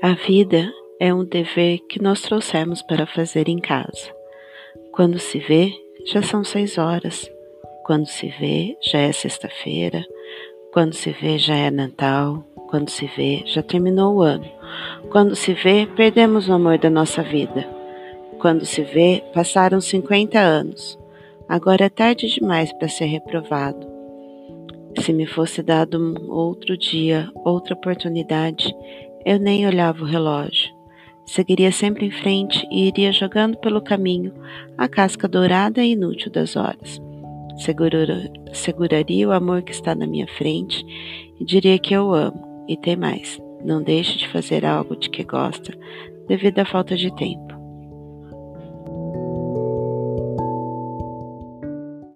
A vida é um dever que nós trouxemos para fazer em casa. Quando se vê, já são seis horas. Quando se vê, já é sexta-feira. Quando se vê, já é Natal. Quando se vê, já terminou o ano. Quando se vê, perdemos o amor da nossa vida. Quando se vê, passaram 50 anos. Agora é tarde demais para ser reprovado. Se me fosse dado um outro dia, outra oportunidade, eu nem olhava o relógio. Seguiria sempre em frente e iria jogando pelo caminho a casca dourada e inútil das horas. seguraria o amor que está na minha frente e diria que eu amo. E tem mais: não deixe de fazer algo de que gosta devido à falta de tempo.